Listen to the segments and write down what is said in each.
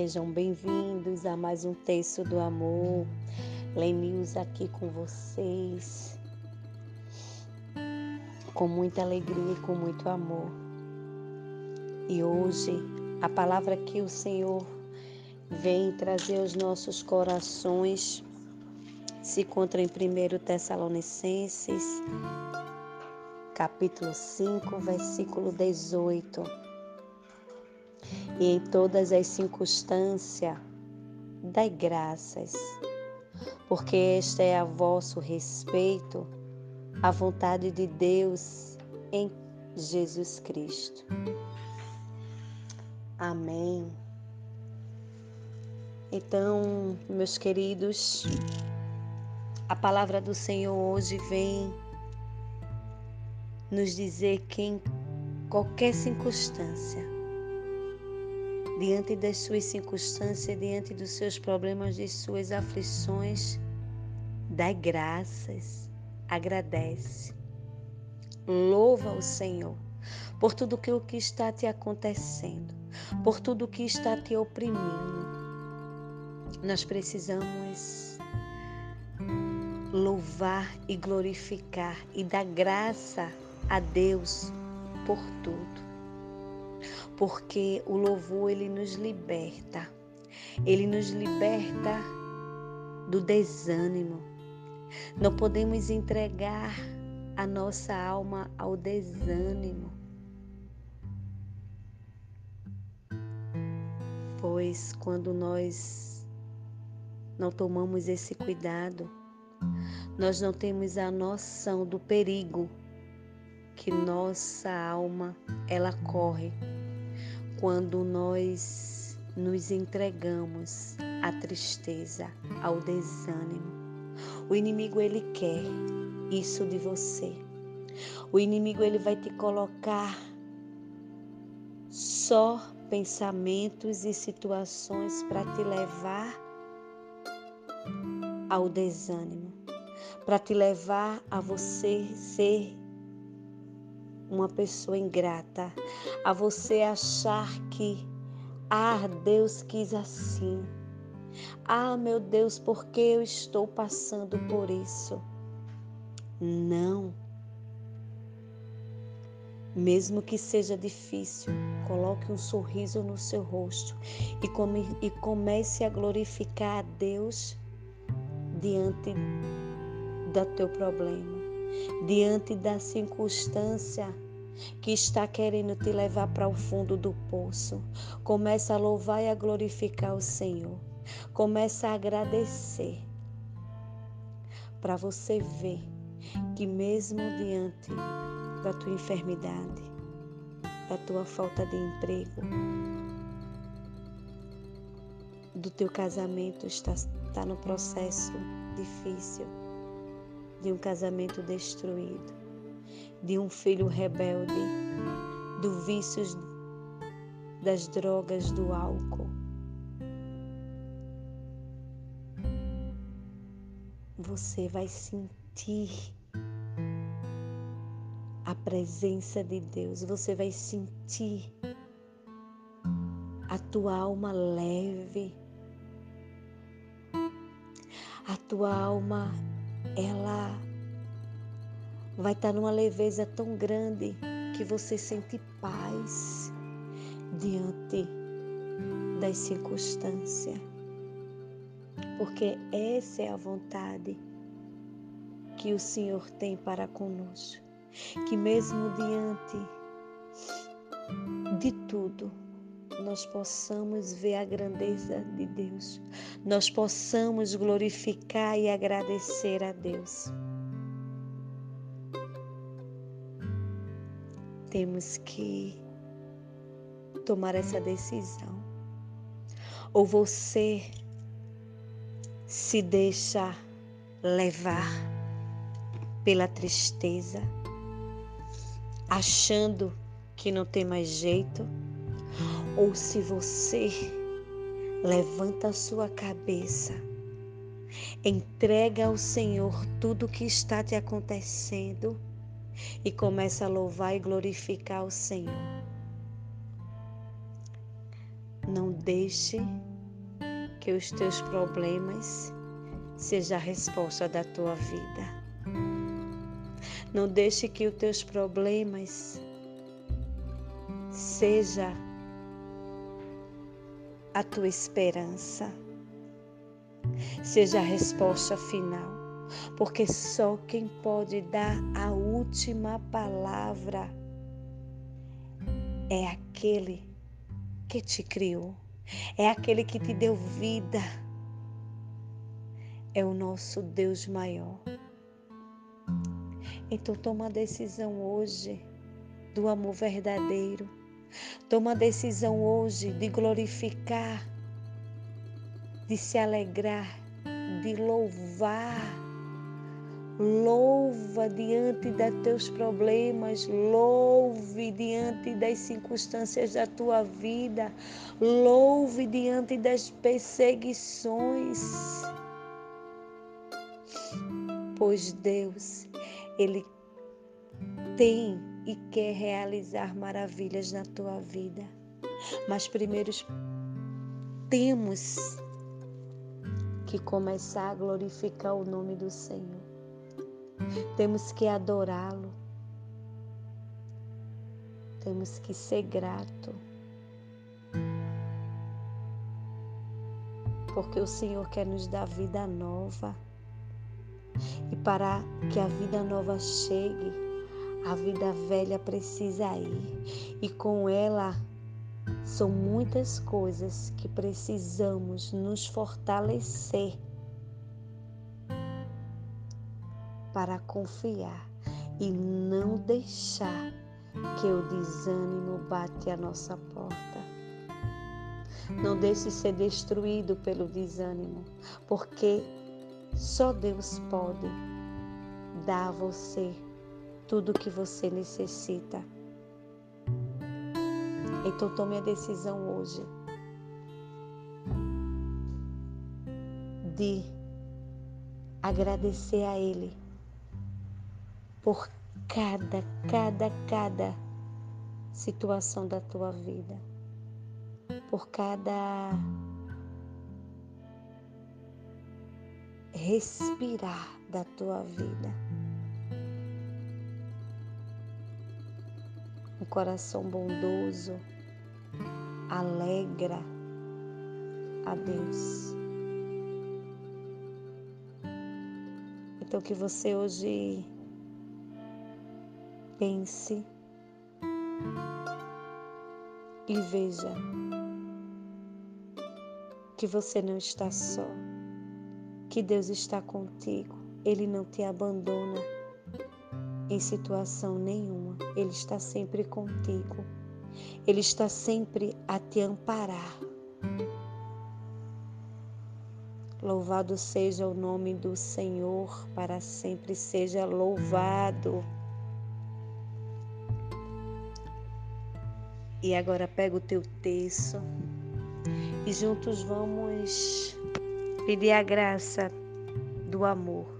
Sejam bem-vindos a mais um texto do amor. Lenius aqui com vocês. Com muita alegria e com muito amor. E hoje, a palavra que o Senhor vem trazer aos nossos corações se encontra em 1 Tessalonicenses, capítulo 5, versículo 18 e em todas as circunstâncias dai graças, porque esta é a vosso respeito, a vontade de Deus em Jesus Cristo. Amém. Então, meus queridos, a palavra do Senhor hoje vem nos dizer que em qualquer circunstância, diante das suas circunstâncias, diante dos seus problemas, de suas aflições, dai graças, agradece, louva o Senhor por tudo que o que está te acontecendo, por tudo que está te oprimindo. Nós precisamos louvar e glorificar e dar graça a Deus por tudo porque o louvor ele nos liberta. Ele nos liberta do desânimo. Não podemos entregar a nossa alma ao desânimo. Pois quando nós não tomamos esse cuidado, nós não temos a noção do perigo que nossa alma ela corre quando nós nos entregamos à tristeza, ao desânimo. O inimigo ele quer isso de você. O inimigo ele vai te colocar só pensamentos e situações para te levar ao desânimo, para te levar a você ser uma pessoa ingrata, a você achar que, ah, Deus quis assim. Ah, meu Deus, por que eu estou passando por isso? Não. Mesmo que seja difícil, coloque um sorriso no seu rosto e, come, e comece a glorificar a Deus diante do teu problema diante da circunstância que está querendo te levar para o fundo do poço. Começa a louvar e a glorificar o Senhor. Começa a agradecer. Para você ver que mesmo diante da tua enfermidade, da tua falta de emprego, do teu casamento está, está no processo difícil, de um casamento destruído, de um filho rebelde, do vícios das drogas, do álcool. Você vai sentir a presença de Deus, você vai sentir a tua alma leve, a tua alma ela vai estar numa leveza tão grande que você sente paz diante das circunstâncias. Porque essa é a vontade que o Senhor tem para conosco. Que mesmo diante de tudo, nós possamos ver a grandeza de Deus, nós possamos glorificar e agradecer a Deus. Temos que tomar essa decisão. Ou você se deixa levar pela tristeza, achando que não tem mais jeito, ou se você levanta a sua cabeça, entrega ao Senhor tudo o que está te acontecendo e começa a louvar e glorificar o Senhor. Não deixe que os teus problemas seja a resposta da tua vida. Não deixe que os teus problemas seja a tua esperança. Seja a resposta final, porque só quem pode dar a última palavra é aquele que te criou, é aquele que te deu vida. É o nosso Deus maior. Então toma a decisão hoje do amor verdadeiro. Toma a decisão hoje de glorificar, de se alegrar, de louvar Louva diante dos teus problemas, louve diante das circunstâncias da tua vida, louve diante das perseguições. Pois Deus, Ele tem e quer realizar maravilhas na tua vida. Mas primeiro temos que começar a glorificar o nome do Senhor. Temos que adorá-lo. Temos que ser grato. Porque o Senhor quer nos dar vida nova. E para que a vida nova chegue, a vida velha precisa ir. E com ela são muitas coisas que precisamos nos fortalecer para confiar e não deixar que o desânimo bate a nossa porta. Não deixe ser destruído pelo desânimo, porque só Deus pode dar a você tudo o que você necessita. Então tome a decisão hoje de agradecer a Ele por cada, cada, cada situação da tua vida, por cada respirar da tua vida. Coração bondoso alegra a Deus. Então que você hoje Pense e veja que você não está só, que Deus está contigo, Ele não te abandona em situação nenhuma, Ele está sempre contigo, Ele está sempre a te amparar. Louvado seja o nome do Senhor, para sempre seja louvado. E agora pega o teu terço e juntos vamos pedir a graça do amor.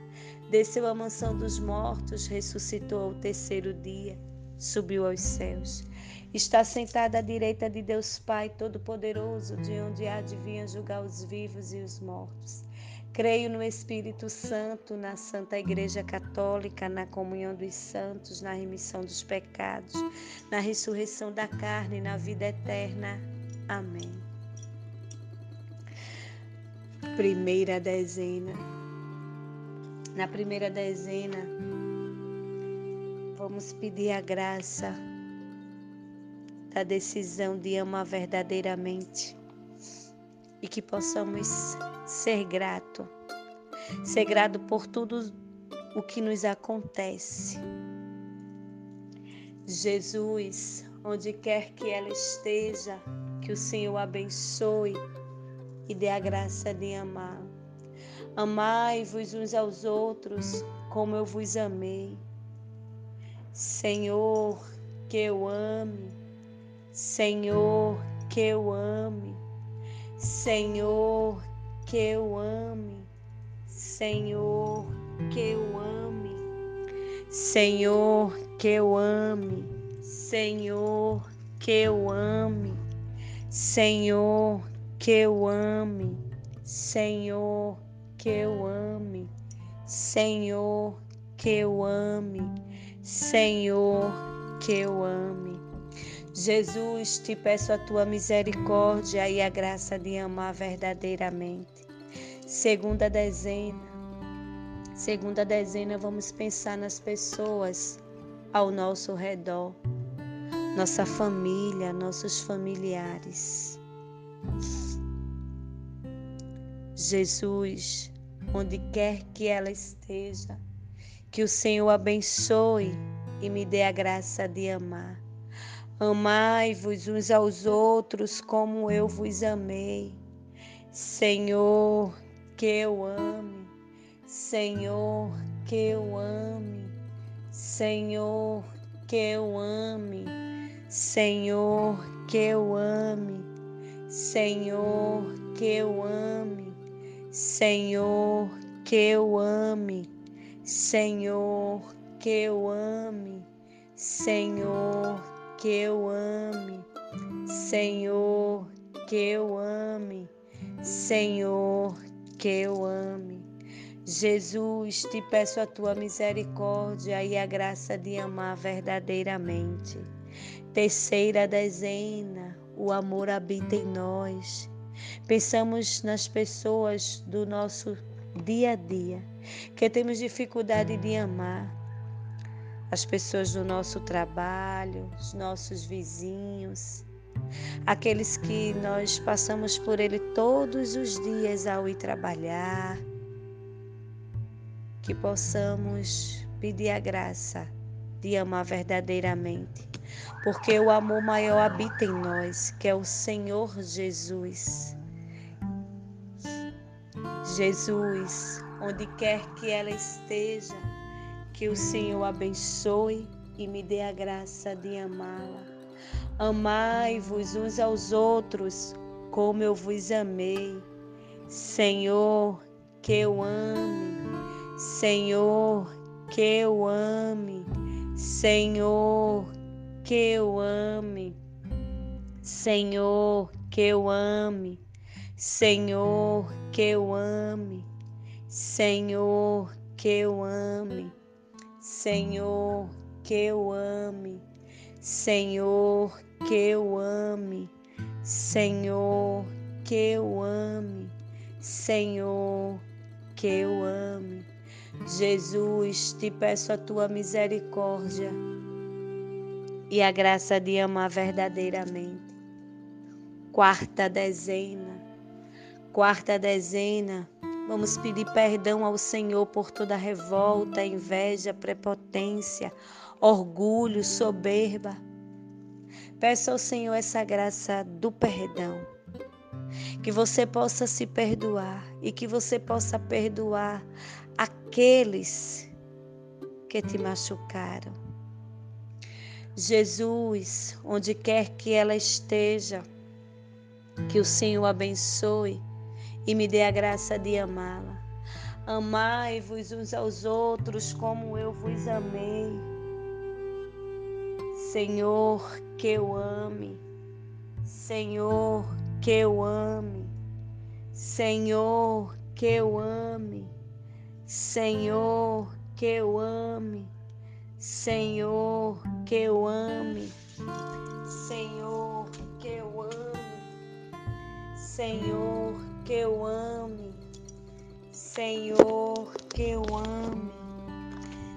desceu à mansão dos mortos, ressuscitou ao terceiro dia, subiu aos céus Está sentada à direita de Deus Pai Todo-Poderoso, de onde há de vir julgar os vivos e os mortos. Creio no Espírito Santo, na Santa Igreja Católica, na comunhão dos santos, na remissão dos pecados, na ressurreição da carne e na vida eterna. Amém. Primeira dezena. Na primeira dezena, vamos pedir a graça da decisão de amar verdadeiramente e que possamos ser grato, ser grato por tudo o que nos acontece. Jesus, onde quer que ela esteja, que o Senhor abençoe e dê a graça de amar. Amai-vos uns aos outros como eu vos amei. Senhor, que eu ame. Senhor, que eu ame. Senhor, que eu ame. Senhor, que eu ame. Senhor, que eu ame. Senhor, que eu ame. Senhor, que eu ame. Senhor, que eu ame. Senhor, que eu ame. Senhor, que eu ame. Jesus, te peço a tua misericórdia e a graça de amar verdadeiramente. Segunda dezena. Segunda dezena, vamos pensar nas pessoas ao nosso redor, nossa família, nossos familiares. Jesus, onde quer que ela esteja, que o Senhor abençoe e me dê a graça de amar. Amai-vos uns aos outros como eu vos amei. Senhor, que eu ame. Senhor, que eu ame. Senhor, que eu ame. Senhor, que eu ame. Senhor, que eu ame. Senhor, que eu ame. Senhor, que eu ame. Senhor, que eu ame. Senhor, que eu ame. Senhor, que eu ame. Jesus, te peço a tua misericórdia e a graça de amar verdadeiramente. Terceira dezena, o amor habita em nós. Pensamos nas pessoas do nosso dia a dia, que temos dificuldade de amar. As pessoas do nosso trabalho, os nossos vizinhos, aqueles que nós passamos por ele todos os dias ao ir trabalhar, que possamos pedir a graça de amar verdadeiramente, porque o amor maior habita em nós, que é o Senhor Jesus. Jesus, onde quer que ela esteja, que o Senhor abençoe e me dê a graça de amá-la. Amai-vos uns aos outros como eu vos amei. Senhor, que eu ame. Senhor, que eu ame. Senhor, que eu ame. Senhor, que eu ame. Senhor, que eu ame. Senhor, que eu ame. Senhor, que eu ame. Senhor, que eu ame. Senhor, que eu ame. Senhor, que eu ame. Jesus, te peço a tua misericórdia e a graça de amar verdadeiramente. Quarta dezena Quarta dezena, vamos pedir perdão ao Senhor por toda revolta, inveja, prepotência, orgulho, soberba. Peça ao Senhor essa graça do perdão. Que você possa se perdoar e que você possa perdoar aqueles que te machucaram. Jesus, onde quer que ela esteja, que o Senhor abençoe e me dê a graça de amá-la. Amai-vos uns aos outros como eu vos amei. Senhor, que eu ame. Senhor, que eu ame. Senhor, que eu ame. Senhor, que eu ame. Senhor, que eu ame. Senhor, que eu ame. Senhor, que eu ame, Senhor, que eu ame,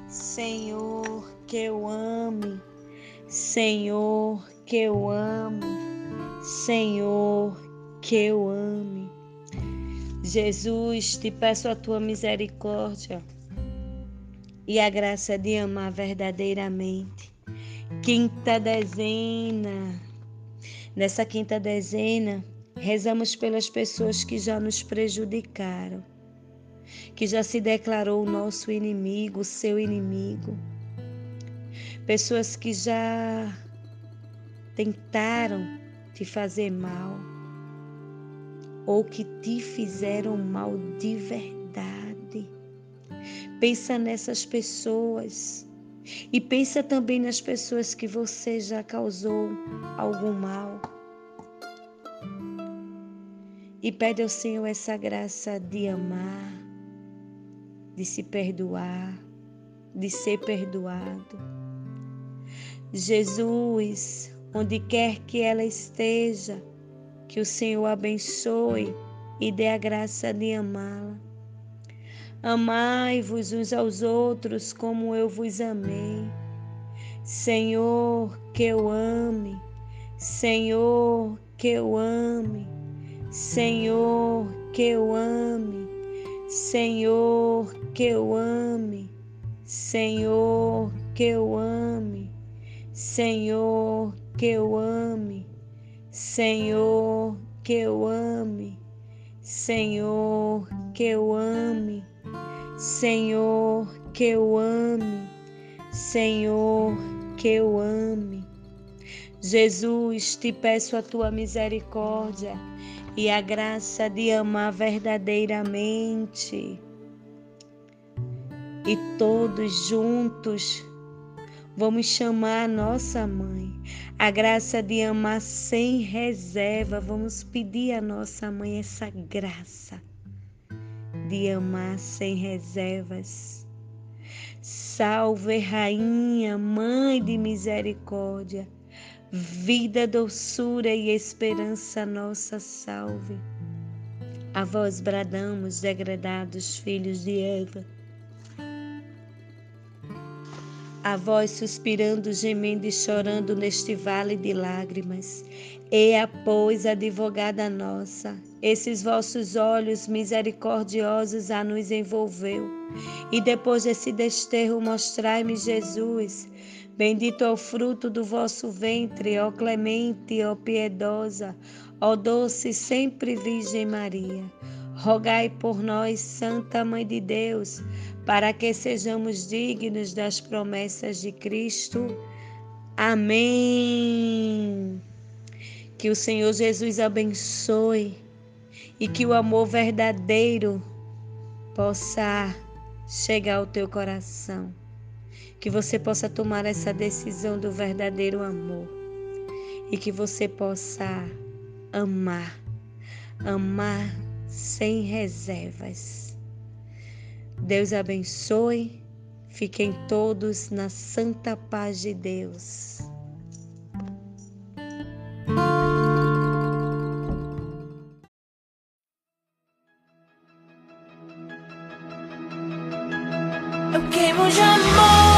Senhor, que eu ame, Senhor, que eu ame, Senhor, que eu ame. Jesus, te peço a tua misericórdia e a graça de amar verdadeiramente. Quinta dezena. Nessa quinta dezena, rezamos pelas pessoas que já nos prejudicaram, que já se declarou nosso inimigo, seu inimigo. Pessoas que já tentaram te fazer mal ou que te fizeram mal de verdade. Pensa nessas pessoas e pensa também nas pessoas que você já causou algum mal. E pede ao Senhor essa graça de amar, de se perdoar, de ser perdoado. Jesus, onde quer que ela esteja, que o Senhor abençoe e dê a graça de amá-la. Amai-vos uns aos outros como eu vos amei. Senhor, que eu ame. Senhor, que eu ame. Senhor, que eu ame. Senhor, que eu ame. Senhor, que eu ame. Senhor, que eu ame, Senhor, que eu ame, Senhor, que eu ame, Senhor, que eu ame, Senhor, que eu ame. Jesus, te peço a tua misericórdia e a graça de amar verdadeiramente. E todos juntos Vamos chamar a nossa mãe, a graça de amar sem reserva. Vamos pedir à nossa mãe essa graça de amar sem reservas. Salve, Rainha, Mãe de misericórdia, vida, doçura e esperança nossa, salve. A vós bradamos, degradados filhos de Eva a voz suspirando, gemendo e chorando neste vale de lágrimas. Eia, pois, advogada nossa, esses vossos olhos misericordiosos a nos envolveu. E depois desse desterro, mostrai-me Jesus. Bendito é o fruto do vosso ventre, ó clemente, ó piedosa, ó doce sempre Virgem Maria. Rogai por nós, Santa Mãe de Deus, para que sejamos dignos das promessas de Cristo. Amém. Que o Senhor Jesus abençoe e que o amor verdadeiro possa chegar ao teu coração. Que você possa tomar essa decisão do verdadeiro amor e que você possa amar, amar sem reservas Deus abençoe. Fiquem todos na santa paz de Deus. Eu queimo de amor.